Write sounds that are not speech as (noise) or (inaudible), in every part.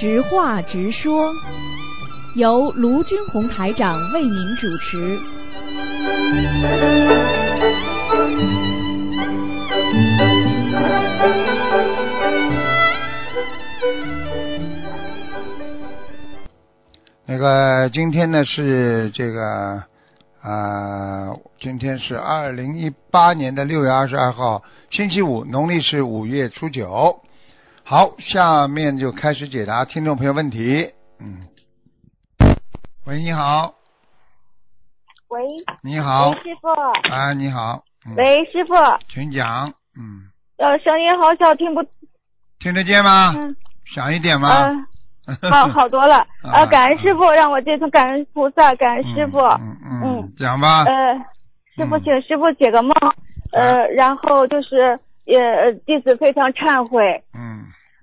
直话直说，由卢军红台长为您主持。那个今天呢是这个啊、今天是二零一八年的六月二十二号，星期五，农历是五月初九。好，下面就开始解答听众朋友问题。嗯，喂，你好，喂，你好。喂，，师傅，啊，你好，嗯，喂，师傅，请讲，嗯，呃，声音好小，听不，听得见吗？嗯，响一点吗？呃，好 (laughs) 好多了，啊。呃，感恩师傅，让我这次感恩菩萨，感恩师傅，嗯嗯嗯嗯，讲吧。呃，师傅，嗯。请师傅解个梦，呃，然后就是也呃弟子非常忏悔，嗯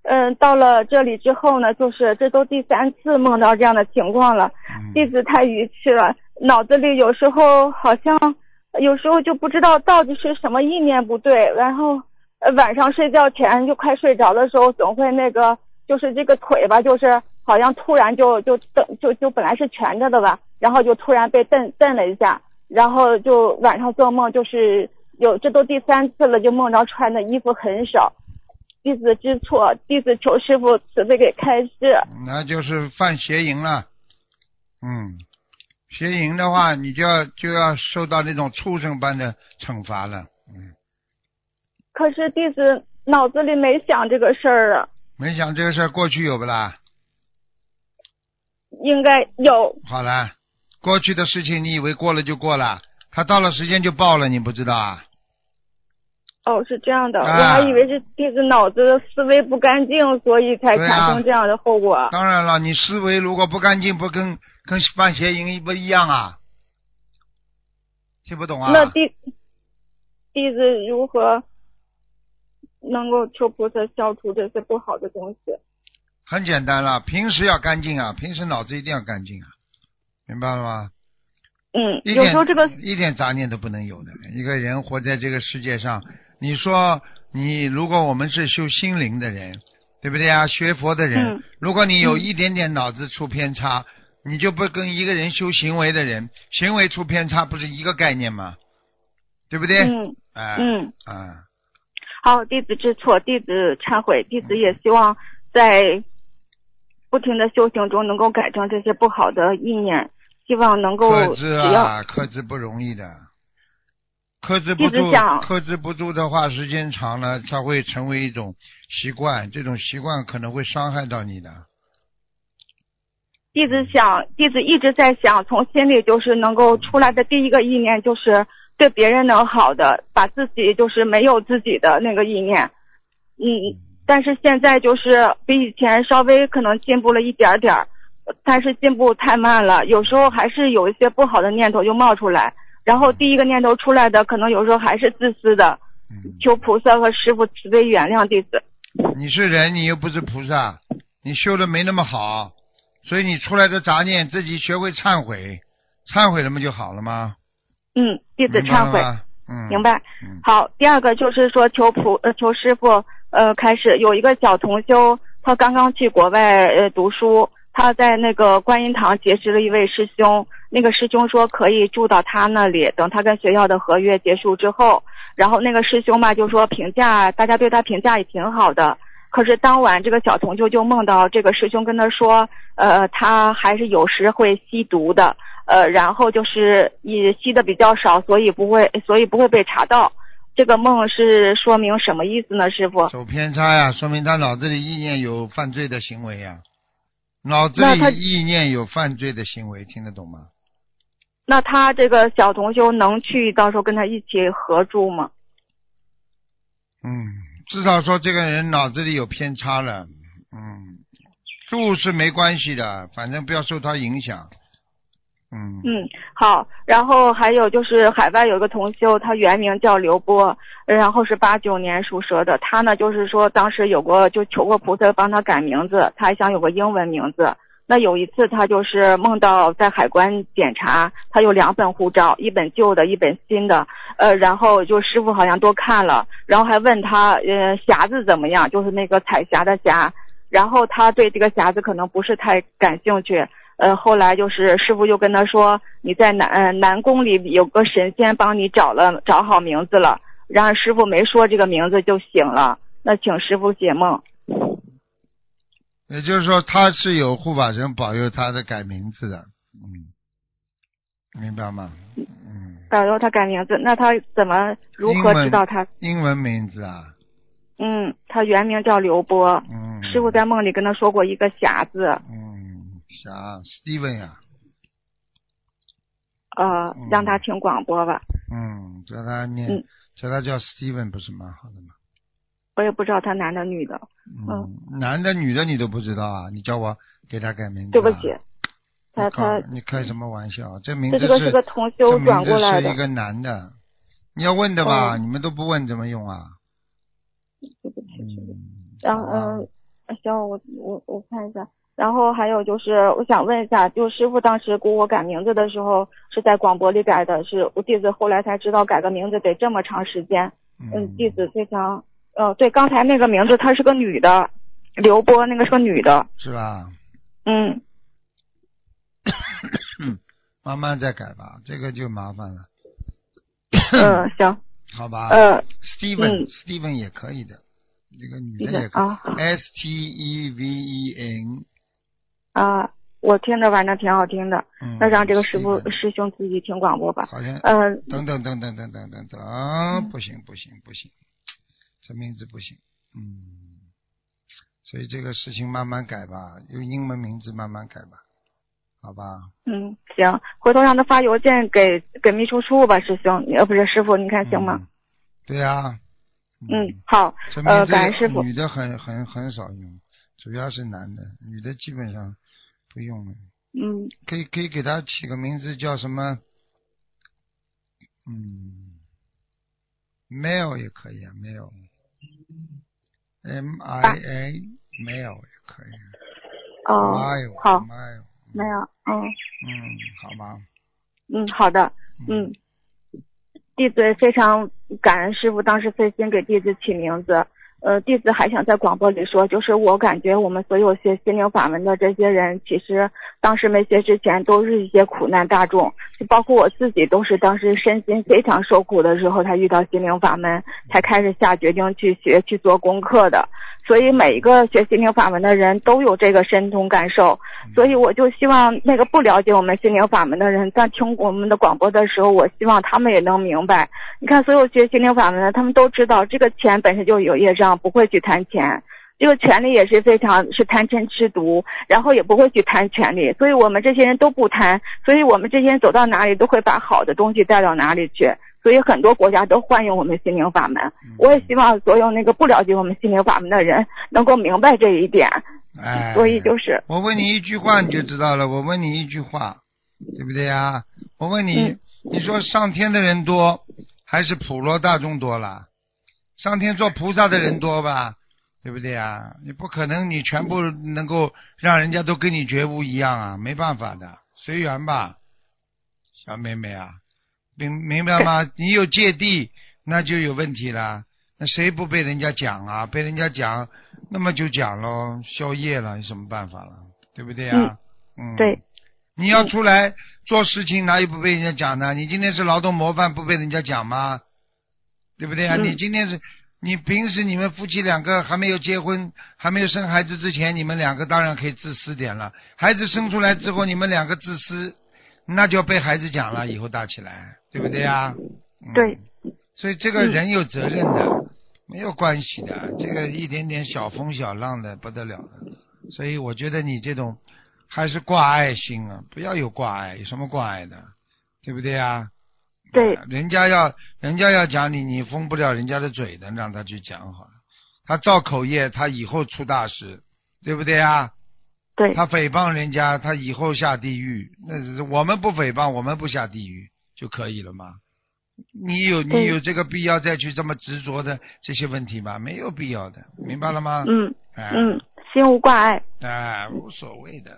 嗯、到了这里之后呢，就是这都第三次梦到这样的情况了，嗯弟子太愚痴了，脑子里有时候好像，有时候就不知道到底是什么意念不对，然后呃晚上睡觉前就快睡着的时候，总会那个就是这个腿吧，就是好像突然就就蹬就就本来是蜷着的吧，然后就突然被蹬蹬了一下，然后就晚上做梦就是有这都第三次了，就梦着穿的衣服很少。弟子知错，弟子求师傅慈悲给开示。那就是犯邪淫了。嗯，邪淫的话，(laughs) 你就要就要受到那种畜生般的惩罚了。嗯，可是弟子脑子里没想这个事儿啊，没想这个事儿过去有不啦？应该有。好了，过去的事情你以为过了就过了，他到了时间就报了，你不知道啊？哦，是这样的，啊我还以为是弟子脑子的思维不干净，所以才产生这样的后果。当然了，你思维如果不干净，不跟跟犯邪淫不一样啊？听不懂啊？那弟弟子如何能够求菩萨消除这些不好的东西？很简单了，平时要干净啊，平时脑子一定要干净啊，明白了吗？嗯，有时候这个一点杂念都不能有的。一个人活在这个世界上，你说你如果我们是修心灵的人，对不对啊？学佛的人，嗯如果你有嗯一点点脑子出偏差，你就不跟一个人修行为的人，行为出偏差不是一个概念吗？对不对？嗯哎，嗯，啊，好，弟子知错，弟子忏悔，弟子也希望在不停的修行中能够改正这些不好的意念，希望能够克制啊，克制不容易的。克制不住克制不住的话，时间长了，它会成为一种习惯，这种习惯可能会伤害到你的。弟子想，弟子一直在想，从心里就是能够出来的第一个意念就是对别人能好的，把自己就是没有自己的那个意念。嗯，但是现在就是比以前稍微可能进步了一点点儿，但是进步太慢了，有时候还是有一些不好的念头就冒出来。然后第一个念头出来的，可能有时候还是自私的，嗯，求菩萨和师傅慈悲原谅弟子。你是人，你又不是菩萨，你修的没那么好，所以你出来的杂念自己学会忏悔，忏悔了嘛就好了吗？嗯，弟子忏悔。嗯，明。白。嗯，好，第二个就是说求菩呃求师傅呃开始有一个小同修，他刚刚去国外呃读书，他在那个观音堂结识了一位师兄，那个师兄说可以住到他那里，等他跟学校的合约结束之后，然后那个师兄吧就说评价大家对他评价也挺好的。可是当晚，这个小同修就梦到这个师兄跟他说，呃，他还是有时会吸毒的，呃，然后就是也吸的比较少，所以不会，所以不会被查到。这个梦是说明什么意思呢，师傅？走偏差呀，说明他脑子里意念有犯罪的行为呀，脑子里意念有犯罪的行为，听得懂吗？那他这个小同修能去到时候跟他一起合住吗？嗯，至少说这个人脑子里有偏差了。嗯，住是没关系的，反正不要受他影响。嗯，嗯，好。然后还有就是海外有一个同修，他原名叫刘波，然后是八九年属蛇的。他呢就是说当时有过就求过菩萨帮他改名字，他还想有个英文名字。那有一次他就是梦到在海关检查，他有两本护照，一本旧的，一本新的。呃，然后就师傅好像多看了，然后还问他呃匣子怎么样，就是那个彩霞的霞。然后他对这个匣子可能不是太感兴趣。呃，后来就是师傅就跟他说，你在南呃南宫里有个神仙帮你找了找好名字了，然后师傅没说这个名字就醒了。那请师傅解梦。也就是说，他是有护法神保佑他的改名字的，嗯，明白吗？嗯。保佑他改名字，那他怎么如何知道他？英文名字啊。嗯，他原名叫刘波。嗯。师傅在梦里跟他说过一个侠”字。嗯，侠，Steven 呀。呃，让他听广播吧。嗯，叫他念，叫他叫 Steven 不是蛮好的吗？我也不知道他男的女的。嗯，男的女的你都不知道啊？你叫我给他改名字？对不起，他他你开什么玩笑？这名字是是个同修转过来的。是一个男的，你要问的吧？你们都不问怎么用啊？对不起，然后嗯，行，我我我看一下。然后还有就是，我想问一下，就师傅当时给我改名字的时候是在广播里改的，是我弟子后来才知道改个名字得这么长时间。嗯，弟子非常。哦，对，刚才那个名字她是个女的，刘波那个是个女的，是吧？嗯，(coughs) 慢慢再改吧，这个就麻烦了。嗯，(coughs) 行。好吧。呃，Steven，Steven 也可以的，这个女的也可以，S T E V E N。啊，我听着反正挺好听的，那让这个师傅师兄自己听广播吧。好像。嗯。等等等等等等等等，不行不行不行。这名字不行，嗯，所以这个事情慢慢改吧，用英文名字慢慢改吧，好吧？嗯，行，回头让他发邮件给给秘书处吧，师兄，呃，不是师傅，你看行吗？对呀。嗯，好，呃，感恩师傅。女的很很很少用，主要是男的，女的基本上不用了。嗯。可以可以给他起个名字叫什么？嗯，mail 也可以啊，mail。M I A 没有也可以。哦，好，没有，嗯。嗯，好吧。嗯，好的，嗯。弟子非常感恩师傅当时费心给弟子起名字。呃，弟子还想在广播里说，就是我感觉我们所有学心灵法门的这些人，其实当时没学之前都是一些苦难大众，就包括我自己，都是当时身心非常受苦的时候才遇到心灵法门，才开始下决定去学去做功课的。所以每一个学心灵法门的人都有这个深同感受，所以我就希望那个不了解我们心灵法门的人，在听我们的广播的时候，我希望他们也能明白。你看，所有学心灵法门的，他们都知道这个钱本身就有业障，不会去贪钱；这个权利也是非常是贪嗔痴毒，然后也不会去贪权利。所以我们这些人都不贪，所以我们这些人走到哪里都会把好的东西带到哪里去。所以很多国家都欢迎我们心灵法门，我也希望所有那个不了解我们心灵法门的人能够明白这一点。哎，所以就是我问你一句话你就知道了。我问你一句话，对不对呀？我问你，你说上天的人多还是普罗大众多了？上天做菩萨的人多吧？对不对呀？你不可能你全部能够让人家都跟你觉悟一样啊，没办法的，随缘吧，小妹妹啊。明明白吗？(laughs) 你有芥蒂，那就有问题了。那谁不被人家讲啊？被人家讲，那么就讲喽，宵夜了，有什么办法了？对不对啊？嗯。对。你要出来做事情，哪有不被人家讲的？你今天是劳动模范，不被人家讲吗？对不对啊？你今天是，你平时你们夫妻两个还没有结婚，还没有生孩子之前，你们两个当然可以自私点了。孩子生出来之后，你们两个自私。那就要被孩子讲了，以后大起来，对不对呀？对。所以这个人有责任的，没有关系的。这个一点点小风小浪的不得了的。所以我觉得你这种还是挂爱心啊，不要有挂爱，有什么挂爱的，对不对呀？对。人家要人家要讲你，你封不了人家的嘴的，让他去讲好了。他造口业，他以后出大事，对不对呀？对他诽谤人家，他以后下地狱。那我们不诽谤，我们不下地狱就可以了吗？你有你有这个必要再去这么执着的这些问题吗？没有必要的，明白了吗？嗯嗯，心无挂碍。哎，无所谓的。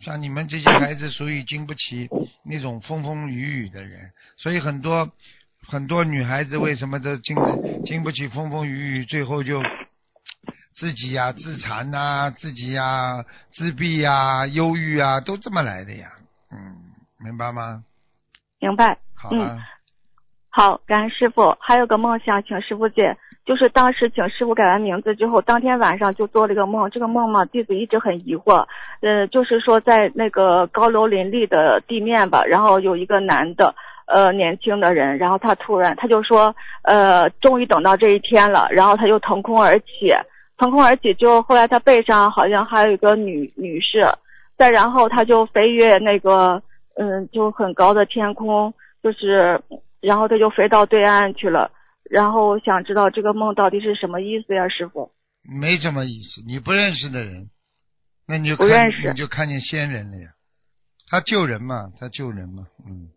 像你们这些孩子，属于经不起那种风风雨雨的人，所以很多很多女孩子为什么都经经不起风风雨雨，最后就自己呀、自残呐、自己呀、自闭呀、忧郁啊，都这么来的呀。嗯，明白吗？明白。好了，嗯好，感恩师傅。还有个梦想，请师傅解，就是当时请师傅改完名字之后，当天晚上就做了一个梦。这个梦嘛，弟子一直很疑惑。呃，就是说在那个高楼林立的地面吧，然后有一个男的，呃，年轻的人，然后他突然他就说，呃，终于等到这一天了，然后他就腾空而起，腾空而起就后，后来他背上好像还有一个女女士，再然后他就飞越那个，嗯，就很高的天空，就是。然后他就飞到对岸去了。然后我想知道这个梦到底是什么意思呀，师傅？没什么意思。你不认识的人，那你就看不认识你就看见仙人了呀。他救人嘛，他救人嘛，嗯。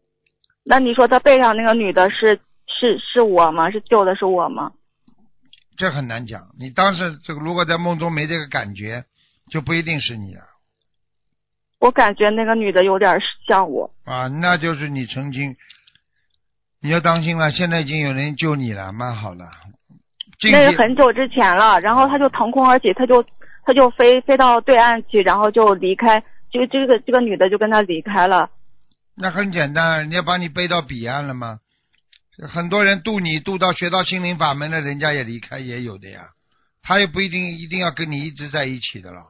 那你说他背上那个女的是是是我吗？是救的是我吗？这很难讲。你当时这个如果在梦中没这个感觉，就不一定是你了我感觉那个女的有点像我。啊，那就是你曾经，你要当心了。现在已经有人救你了，蛮好的。今那是很久之前了，然后他就腾空而起，他就他就飞飞到对岸去，然后就离开，就这个这个女的就跟他离开了。那很简单，人家把你背到彼岸了吗？很多人渡你渡到学到心灵法门的，人家也离开也有的呀。他也不一定一定要跟你一直在一起的了。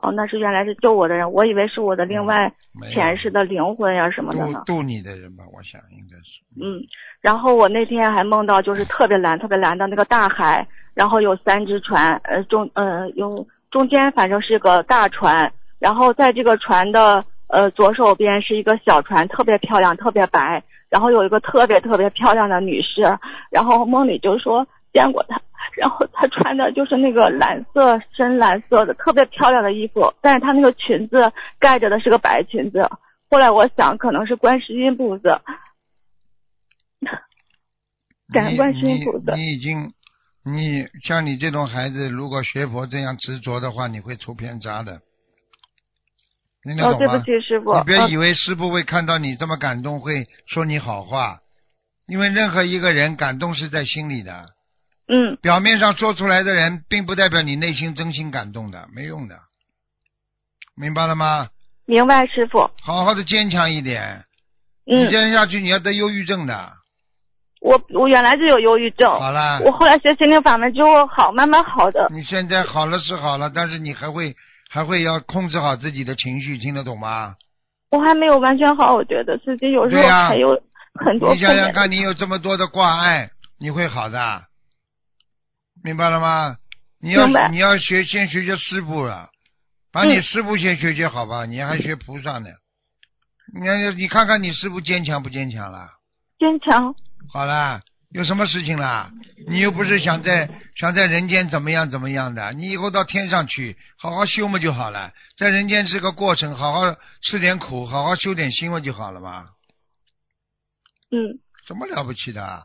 哦，那是原来是救我的人，我以为是我的另外前世的灵魂呀什么的呢。渡渡你的人吧，我想应该是。嗯，然后我那天还梦到就是特别蓝、特别蓝的那个大海，然后有三只船，呃中呃有中间反正是个大船，然后在这个船的呃左手边是一个小船，特别漂亮、特别白，然后有一个特别特别漂亮的女士，然后梦里就说见过她，然后她穿的就是那个蓝色深蓝色的特别漂亮的衣服，但是她那个裙子盖着的是个白裙子。后来我想可能是观世音菩萨。感恩观世音菩萨你。你已经，你像你这种孩子，如果学佛这样执着的话，你会出偏差的。哦，懂吗？对不起，师傅。你别呃以为师傅会看到你这么感动，会说你好话，因为任何一个人感动是在心里的，嗯，表面上说出来的人，并不代表你内心真心感动的，没用的，明白了吗？明白，师傅。好好的坚强一点，你嗯，这样下去你要得忧郁症的。我我原来就有忧郁症，好了，我后来学心灵法门之后好，慢慢好的。你现在好了是好了，但是你还会还会要控制好自己的情绪，听得懂吗？我还没有完全好，我觉得自己有时候还有很多你。想想看，你有这么多的挂碍，你会好的，明白了吗？你要你要学，先学学师傅了，把你嗯师傅先学学好吧？你还学菩萨呢？你看，你看看你师傅坚强不坚强了？坚强。好了，有什么事情啦？你又不是想在想在人间怎么样怎么样的，你以后到天上去好好修嘛就好了。在人间是个过程，好好吃点苦，好好修点心嘛就好了嘛。嗯，什么了不起的啊？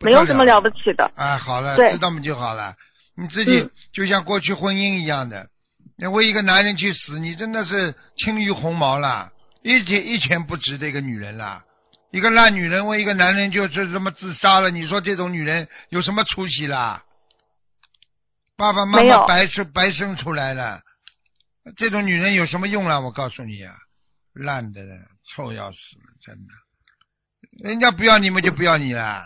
没有什么了不不起的。哎，好了，知道嘛就好了。你自己嗯就像过去婚姻一样的，你为一个男人去死，你真的是轻于鸿毛啦，一钱一钱不值的一个女人啦。一个烂女人为一个男人就是这么自杀了，你说这种女人有什么出息啦？爸爸妈妈白生白生出来了，这种女人有什么用啊？我告诉你啊，烂的人，臭要死了，真的。人家不要你们就不要你了，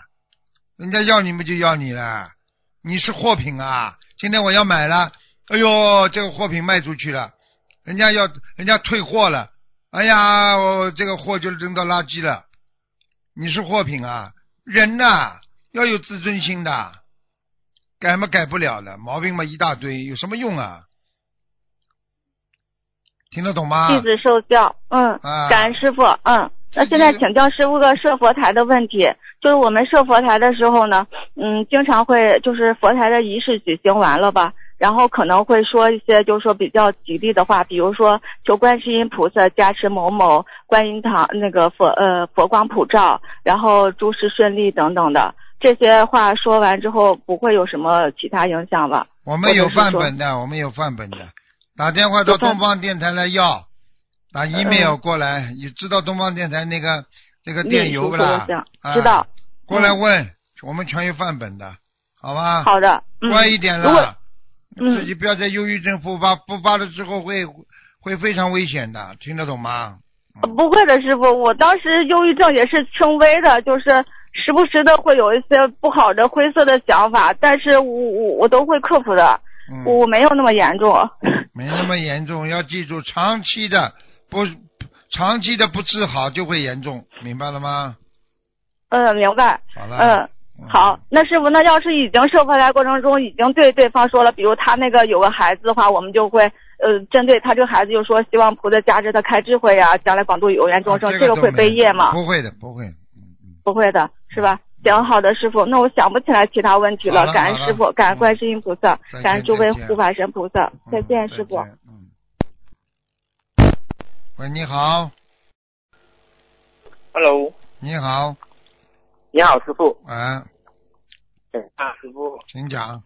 人家要你们就要你了，你是货品啊！今天我要买了，哎呦，这个货品卖出去了，人家要人家退货了，哎呀，我这个货就扔到垃圾了。你是货品啊，人呐、要有自尊心的，改嘛改不了的，毛病嘛一大堆，有什么用啊？听得懂吗？弟子受教。嗯，啊感恩师傅。嗯。那现在请教师傅个设佛台的问题，就是我们设佛台的时候呢，嗯，经常会就是佛台的仪式举行完了吧，然后可能会说一些就是说比较吉利的话，比如说求观世音菩萨加持某某观音堂那个佛呃佛光普照，然后诸事顺利等等的这些话说完之后，不会有什么其他影响吧？我们有范本的，我们有范本的，打电话到东方电台来要，打 email 过来，你知道东方电台那个那个电邮不啦知道。过来问，我们全有范本的，好吧？好的，嗯，乖一点了，嗯自己不要在忧郁症复发，复发了之后会会非常危险的，听得懂吗？呃不会的，师傅，我当时忧郁症也是轻微的，就是时不时的会有一些不好的灰色的想法，但是我我我都会克服的，嗯，我没有那么严重。(laughs) 没那么严重，要记住，长期的不长期的不治好就会严重，明白了吗？嗯，明白。好了，嗯，好，那师傅，那要是已经设回来过程中已经对对方说了，比如他那个有个孩子的话，我们就会呃针对他这个孩子就说希望菩萨加持他开智慧呀、将来广度有缘众生，啊这个会都没有背业吗？不会的，不会。不会的，是吧？行，好的，师傅，那我想不起来其他问题了。了感恩师傅，感恩嗯观世音菩萨，感恩诸位护法神菩萨。再嗯见，师傅。嗯。喂，你好，Hello，你好，你好，师傅。哎，啊，师傅。请讲。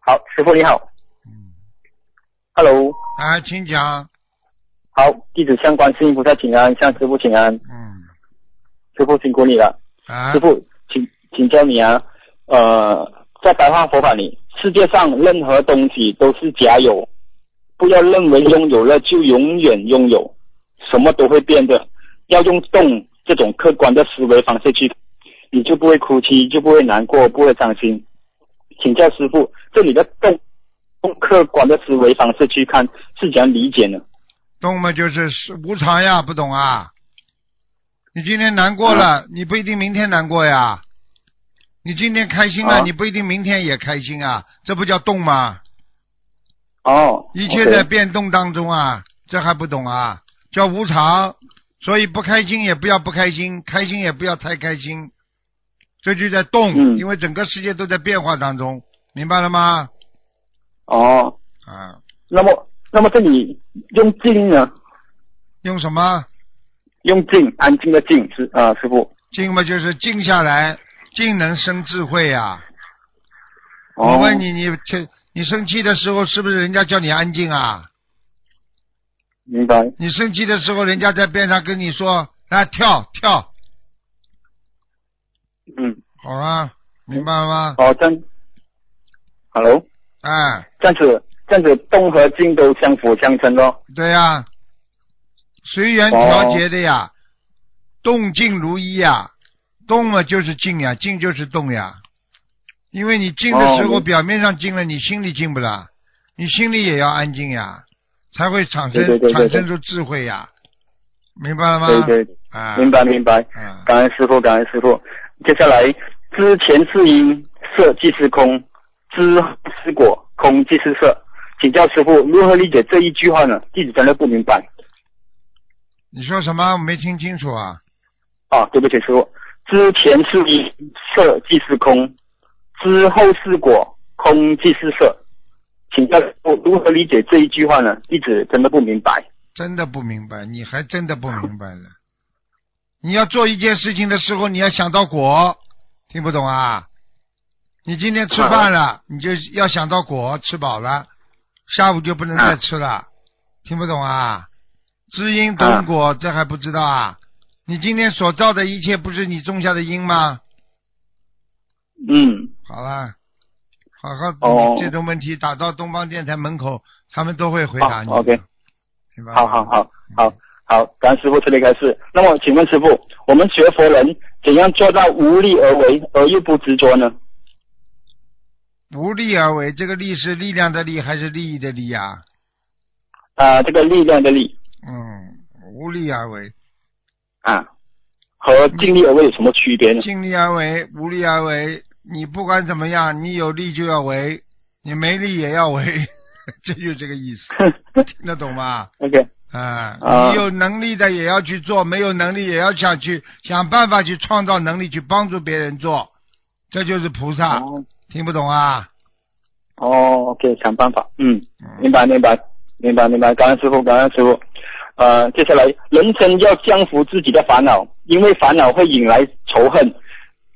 好，师傅你好。嗯，Hello，啊，请讲。好，弟子向观世音菩萨请安，向师傅请安。嗯，师傅辛苦你了。啊师，傅，请请教你啊，呃，在白话佛法里，世界上任何东西都是假有，不要认为拥有了就永远拥有，什么都会变的。要用动这种客观的思维方式去，你就不会哭泣，就不会难过，不会伤心。请教师傅，这里的动用客观的思维方式去看是怎样理解呢？动嘛就是是无常呀，不懂啊？你今天难过了，你不一定明天难过呀。你今天开心了，啊你不一定明天也开心啊，这不叫动吗？哦，一切在变动当中啊，这还不懂啊？叫无常，所以不开心也不要不开心，开心也不要太开心，这就在动，嗯因为整个世界都在变化当中，明白了吗？哦，啊，那么那么这里用静呢？用什么用静，安静的静是啊、师傅。静嘛，就是静下来，静能生智慧呀、哦我问你，你这你生气的时候，是不是人家叫你安静啊？明白。你生气的时候，人家在边上跟你说：“来跳跳。嗯，”好啊，明白了吗？哦，这样，Hello，哎，这样子，这样子动和静都相辅相成咯。对呀、随缘调节的呀，动静如一呀，动嘛就是静呀，静就是动呀。因为你静的时候，哦表面上静了，你心里静不了，你心里也要安静呀，才会产生产生出智慧呀，明白了吗？对对，啊，明白明白。啊，感恩师傅，感恩师傅。接下来，知前是因，色即是空；知后是果，空即是色。请教师傅如何理解这一句话呢？弟子真的不明白。你说什么？我没听清楚啊。啊，对不起，师傅。知前是因，色即是空；知后是果，空即是色。请教我如何理解这一句话呢？一直真的不明白。真的不明白，你还真的不明白了。你要做一件事情的时候，你要想到果，听不懂啊？你今天吃饭了，你就要想到果，吃饱了，下午就不能再吃了，听不懂啊？知因懂果，这还不知道啊？你今天所造的一切，不是你种下的因吗？嗯，好了，好好，哦这种问题打到东方电台门口，他们都会回答你，OK 好好好好好，感恩师傅这里开始。那么，请问师傅，我们学佛人怎样做到无力而为，而又不执着呢？无力而为，这个力是力量的力还是利益的利呀、啊、这个力量的力嗯，无力而为，啊，和尽力而为有什么区别呢？尽力而为，无力而为。你不管怎么样，你有力就要为，你没力也要为，这就这个意思，(laughs) 听得懂吗？OK，啊，啊你有能力的也要去做，没有能力也要想去想办法去创造能力，去帮助别人做，这就是菩萨。哦听不懂啊？哦，OK，想办法，嗯，嗯明白明白明白明白，感恩师傅，感恩师傅。呃，接下来，人生要降服自己的烦恼，因为烦恼会引来仇恨，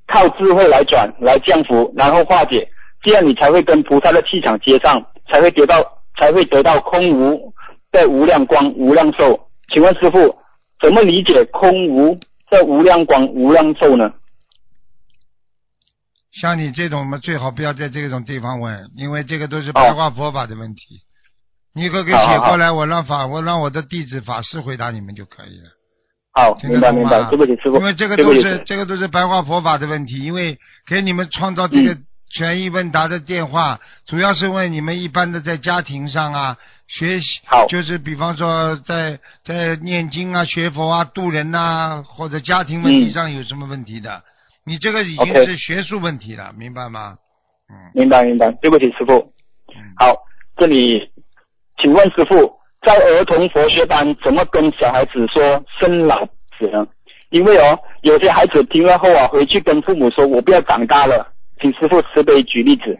靠智慧来转，来降服，然后化解，这样你才会跟菩萨的气场接上，才会得到，才会得到空无的无量光、无量寿。请问师傅，怎么理解空无的无量光、无量寿呢？像你这种我们，最好不要在这种地方问，因为这个都是白话佛法的问题。你可给写过来，我让法我让我的弟子法师回答你们就可以了。好，听得懂明白明白，对不起师傅，因为这个都是这个都是白话佛法的问题，因为给你们创造这个嗯。权益问答的电话，主要是问你们一般的在家庭上啊学习好，就是比方说在在念经啊、学佛啊、度人呐、或者家庭问题上有什么问题的，你这个已经是学术问题了，明白吗？嗯，明白明白，对不起师傅。嗯。好，这里，请问师傅，在儿童佛学班怎么跟小孩子说生老死呢？因为哦，有些孩子听了后啊，回去跟父母说：“我不要长大了。”请师傅慈悲举例子。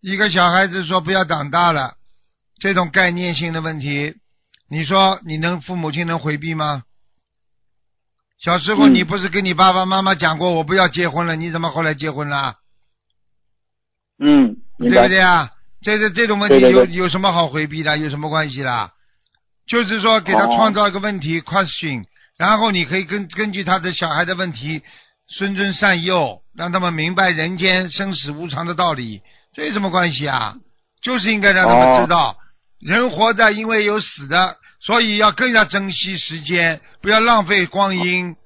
一个小孩子说不要长大了，这种概念性的问题，你说你能父母亲能回避吗？小时候嗯你不是跟你爸爸妈妈讲过我不要结婚了，你怎么后来结婚了？嗯，明对不白。对啊？这这这种问题有有什么好回避的？有什么关系啦？就是说给他哦创造一个问题、question，然后你可以根根据他的小孩的问题，谆谆善诱，让他们明白人间生死无常的道理，这有什么关系啊？就是应该让他们哦知道，人活着因为有死的，所以要更加珍惜时间，不要浪费光阴。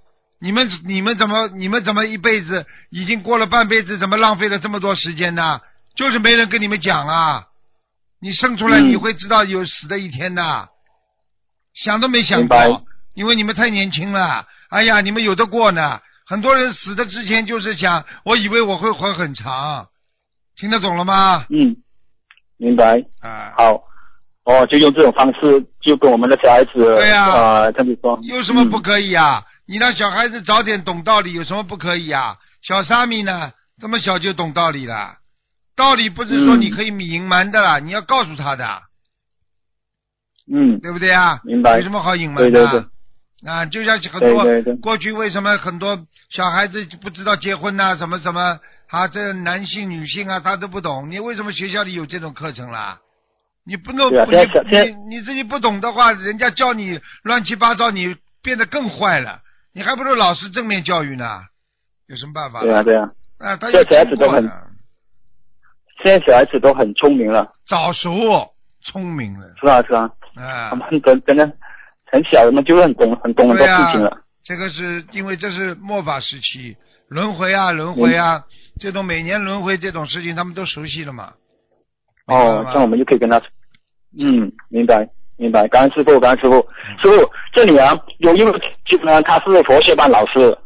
你们你们怎么你们怎么一辈子已经过了半辈子，怎么浪费了这么多时间呢？就是没人跟你们讲啊！你生出来嗯你会知道有死的一天的，想都没想过，因为你们太年轻了。哎呀，你们有的过呢。很多人死的之前就是想，我以为我会活很长，听得懂了吗？嗯，明白。啊，好。哦，就用这种方式，就跟我们的小孩子，对呀呃，这么说。有什么不嗯可以啊？你让小孩子早点懂道理，有什么不可以啊？小沙弥呢，这么小就懂道理了。道理不是说嗯你可以隐瞒的啦，你要告诉他的，嗯，对不对啊？明白有什么好隐瞒的？对对对。啊，就像很多过去为什么很多小孩子不知道结婚呐、什么什么啊，这男性女性啊，他都不懂。你为什么学校里有这种课程啦？你不能，你你你自己不懂的话，人家教你乱七八糟，你变得更坏了。你还不如老师正面教育呢，有什么办法？对啊，对啊。啊，他现有在小孩子都很经过的现在小孩子都很聪明了，早熟、聪明了是吧？是吧？啊他。们真真的很小，他们就会很懂很懂很多事情了。这个是因为这是末法时期，轮回啊，轮回啊，这种每年轮回这种事情，他们都熟悉了嘛。明白了，吗哦这样我们就可以跟他，嗯，明白明白。感恩师傅，感恩师傅。师傅，这里啊有一位就呢，他是佛学班老师，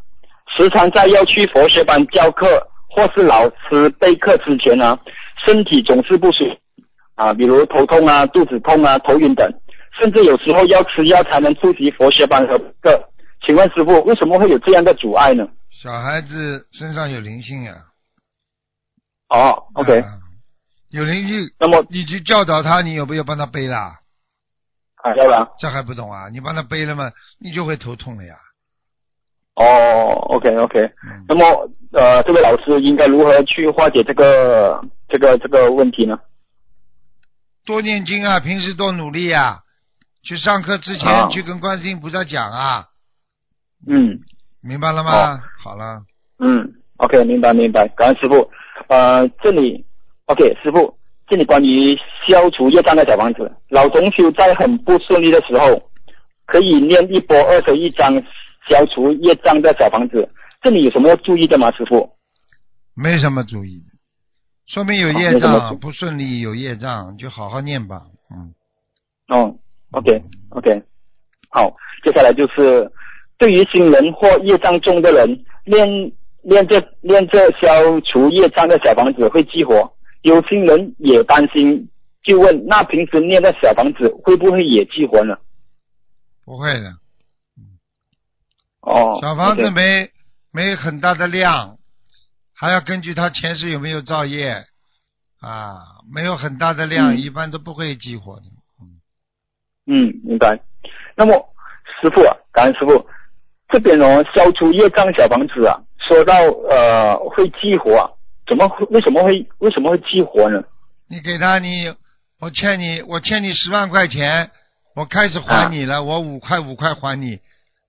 时常在要去佛学班教课或是老师备课之前呢，身体总是不舒服啊，比如头痛啊、肚子痛啊、头晕等，甚至有时候要吃药才能出席佛学班和课。请问师傅，为什么会有这样的阻碍呢？小孩子身上有灵性呀、哦，OK，、啊有灵性，那么你去教导他，你有没有帮他背啦？啊，要不然。这还不懂啊？你帮他背了嘛，你就会头痛了呀。哦，OK OK，嗯那么呃，这位老师应该如何去化解这个这个这个问题呢？多念经啊，平时多努力啊，去上课之前、啊。去跟观世音菩萨讲啊，嗯。明白了吗？好。好了，嗯，OK，明白明白，感恩师傅。呃，这里 OK，师傅，这里关于消除业障的小房子，老同修在很不顺利的时候，可以念一波二十一章消除业障的小房子，这里有什么要注意的吗，师傅？没什么注意的，说明有业障，不顺利有业障，就好好念吧。嗯，哦，OK OK，好，接下来就是对于新人或业障重的人，念念这念这消除业障的小房子会激活，有新人也担心，就问那平时念的小房子会不会也激活呢？不会的，哦，小房子 OK 没有很大的量，还要根据他前世有没有造业啊，没有很大的量，嗯一般都不会激活的。嗯，明白。那么师傅啊，感恩师傅，这边哦，消除业障小房子啊，说到呃会激活啊，怎么会为什么会为什么会激活呢？你给他你，我欠你，我欠你十万块钱，我开始还你了，我五块五块还你，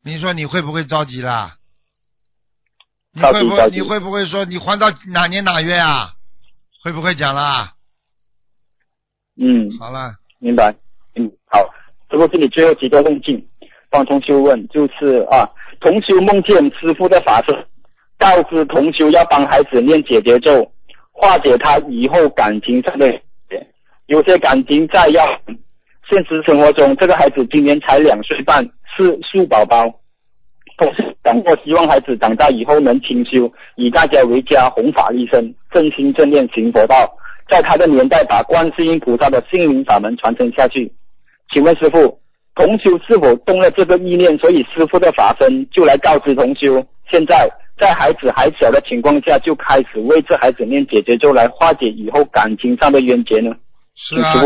你说你会不会着急啦？你着会不会你。会不会说你还到哪年哪月啊？会不会讲啦？嗯，好了，明白。嗯，好。这个是你最后几个梦境，帮同修问，就是啊，同修梦见师傅的法身，告知同修要帮孩子念解结咒，化解他以后感情上的有些感情债要。现实生活中，这个孩子今年才两岁半，是树宝宝。同时讲过，希望孩子长大以后能清修，以大家为家，弘法利生，正心正念行佛道，在他的年代把观世音菩萨的心灵法门传承下去。请问师傅，同修是否动了这个意念，所以师傅的法身就来告知同修，现在在孩子还小的情况下，就开始为这孩子念姐姐咒来化解以后感情上的冤结呢？是啊，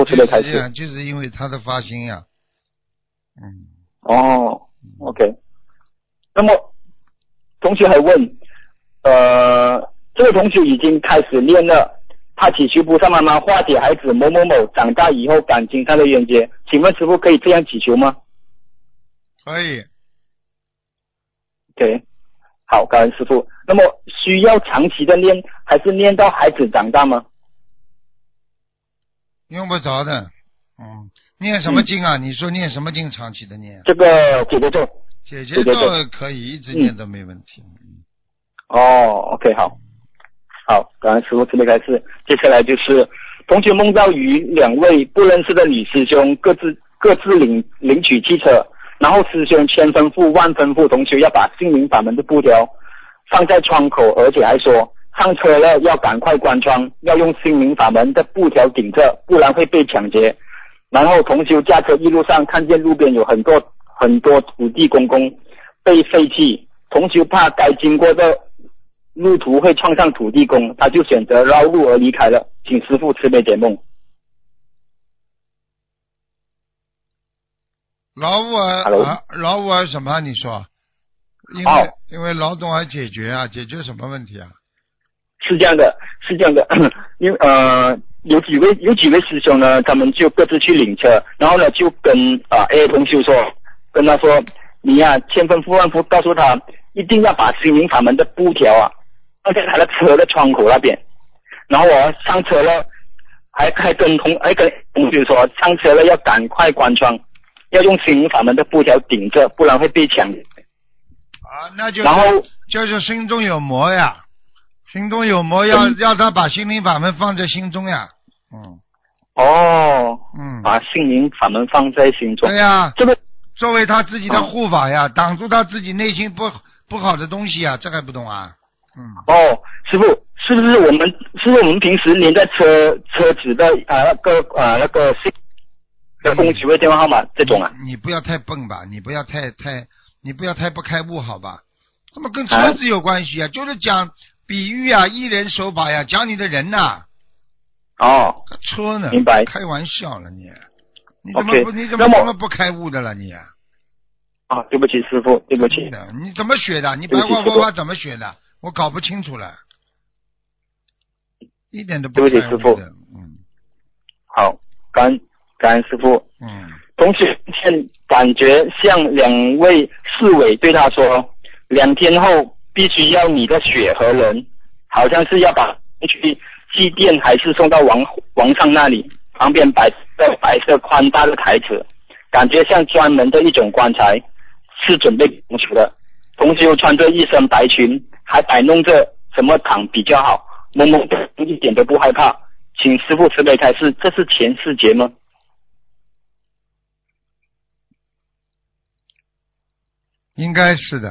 就是因为他的发心呀。嗯，哦，OK。那么，同学还问，呃，这位同学已经开始念了，他祈求菩萨妈妈化解孩子某某某长大以后感情上的冤结，请问师傅可以这样祈求吗可以，？OK，好，感恩师傅。那么需要长期的念，还是念到孩子长大吗？用不着的。嗯，念什么经啊？你说念什么经？长期的念，这个姐姐咒。姐姐对对咒对可以一直念都没问题。嗯哦，OK，好，好，感恩师傅慈悲开示。接下来就是同学梦到与两位不认识的女师兄各自各自领领取汽车，然后师兄千吩咐万吩咐同学要把心灵法门的布条放在窗口，而且还说上车了要赶快关窗，要用心灵法门的布条顶着，不然会被抢劫。然后同修驾车一路上看见路边有很多很多土地公公被废弃，同修怕该经过的路途会撞上土地公，他就选择绕路而离开了。请师傅慈悲解梦。劳务啊，劳务啊什么？你说？因为、哦因为劳动而解决啊，解决什么问题啊？是这样的，是这样的，(coughs) 因为呃有几位有几位师兄呢，他们就各自去领车，然后呢就跟啊、A 同修说，跟他说你呀、千吩咐万咐告诉他，一定要把心灵法门的布条啊放在他的车的窗口那边，然后我上车了，还还跟同还跟同学说上车了要赶快关窗，要用心灵法门的布条顶着，不然会被抢。啊，那就然后就是心中有魔呀，心中有魔要嗯要他把心灵法门放在心中呀。嗯。哦，嗯，把心灵法门放在心中。对，呀，这个作为他自己的嗯护法呀，挡住他自己内心不不好的东西啊，这还不懂啊？嗯，哦，师傅，是不是我们是不是我们平时连在车车子的啊那个啊那个信的供取位电话号码这种啊？你不要太笨吧，你不要太太，你不要太不开悟好吧？怎么跟啊车子有关系啊？就是讲比喻啊，一人手法呀，讲你的人呐、哦，车呢？明白开玩笑了你，你怎么不你怎么这么不开悟的了你？啊，对不起，师傅，对不起你怎么学的？你不起师傅话佛法怎么学的？我搞不清楚了，一点都不对不起师傅。嗯好，感恩感恩师傅。嗯，同学现感觉像两位侍卫对他说，两天后必须要你的血和人，好像是要把去祭奠还是送到王王上那里，旁边摆着白色宽大的台子，感觉像专门的一种棺材，是准备供出的。同时又穿着一身白裙，还摆弄着什么躺比较好，懵懵的，一点都不害怕。请师傅慈悲开示，这是前世劫吗？应该是的。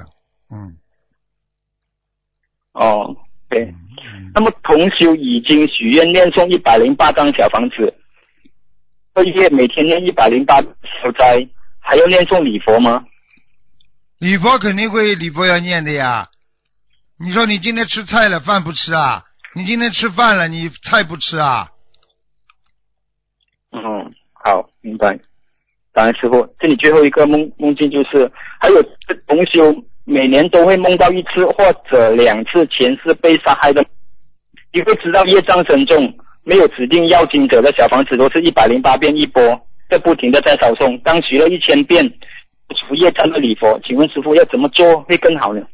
嗯哦，对。嗯那么同修已经许愿念诵一百零八张小房子，这个月每天念一百零八消灾，还要念诵礼佛吗？礼佛肯定会礼佛要念的呀。你说你今天吃菜了，饭不吃啊？你今天吃饭了，你菜不吃啊？嗯，好，明白。感恩师傅，这里最后一个梦梦境就是，还有同修每年都会梦到一次或者两次前世被杀害的，你会知道业障深重，没有指定要经者的小房子都是一百零八遍一波，在不停的在扫送。刚学了一千遍，除夜成了礼佛，请问师傅要怎么做会更好呢？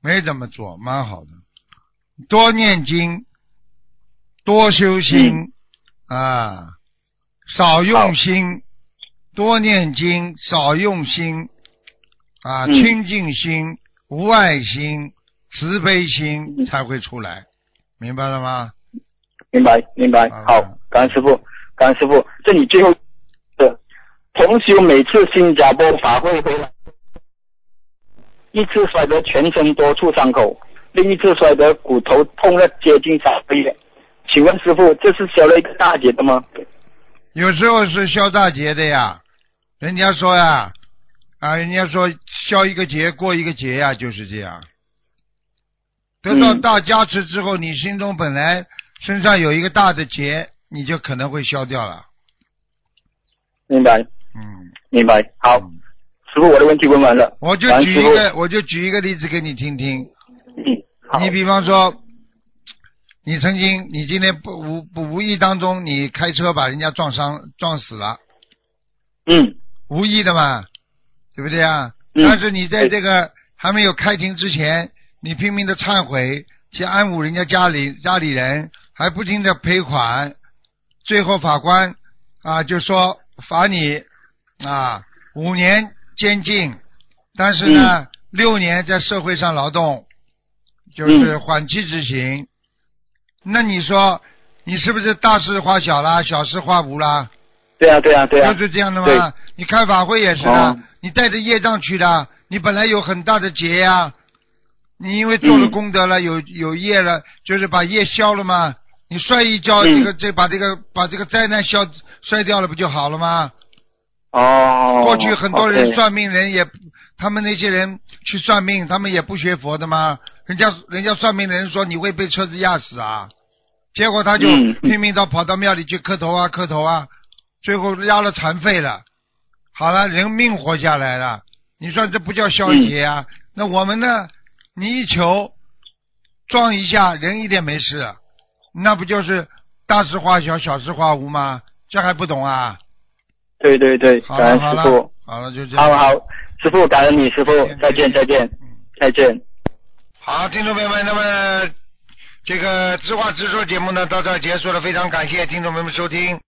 没怎么做，蛮好的。多念经，多修心啊，少用心，多念经，少用心啊，清净心。无爱心、慈悲心才会出来，明白了吗？明白明白啊。好，感恩师傅，感恩师傅。这里最后的同修每次新加坡法会回来，一次摔得全身多处伤口，另一次摔得骨头痛了接近三个月。请问师傅，这是消了一个大劫的吗？有时候是消大劫的呀，人家说呀，啊，人家说消一个劫过一个劫呀，就是这样。得到嗯大加持之后，你心中本来身上有一个大的劫，你就可能会消掉了。明白嗯，明白。好，嗯师傅，我的问题问完了。我就举一个，我就举一个例子给你听听。嗯，好。你比方说，你曾经，你今天不无不无意当中，你开车把人家撞伤撞死了，嗯无意的嘛，对不对啊？嗯但是你在这个还没有开庭之前，你拼命的忏悔，去安抚人家家里家里人，还不停的赔款，最后法官啊就说罚你啊五年监禁，但是呢、六年在社会上劳动，就是嗯缓期执行。那你说你是不是大事化小啦，小事化无啦？对啊对啊对啊就。是这样的对吗？你开法会也是的，哦你带着业障去的，你本来有很大的劫呀、你因为做了嗯功德了，有有业了，就是把业消了嘛。你摔一跤，嗯这个这把这个把这个灾难消摔掉了，不就好了吗？哦。过去很多人算命人也，他们那些人去算命，他们也不学佛的吗？人家人家算命的人说你会被车子压死啊，结果他就嗯拼命到跑到庙里去磕头啊磕头啊，最后压了残废了，好了人命活下来了，你说这不叫消极啊？那我们呢？你一球撞一下人一点没事，那不就是大事化小，小事化无吗？这还不懂啊？对对对，感恩师傅。，好了就这样。好好，师傅感恩你，师傅再见再见嗯再见。好，听众朋友们，那么这个知话直说节目呢到这儿结束了，非常感谢听众朋友们收听。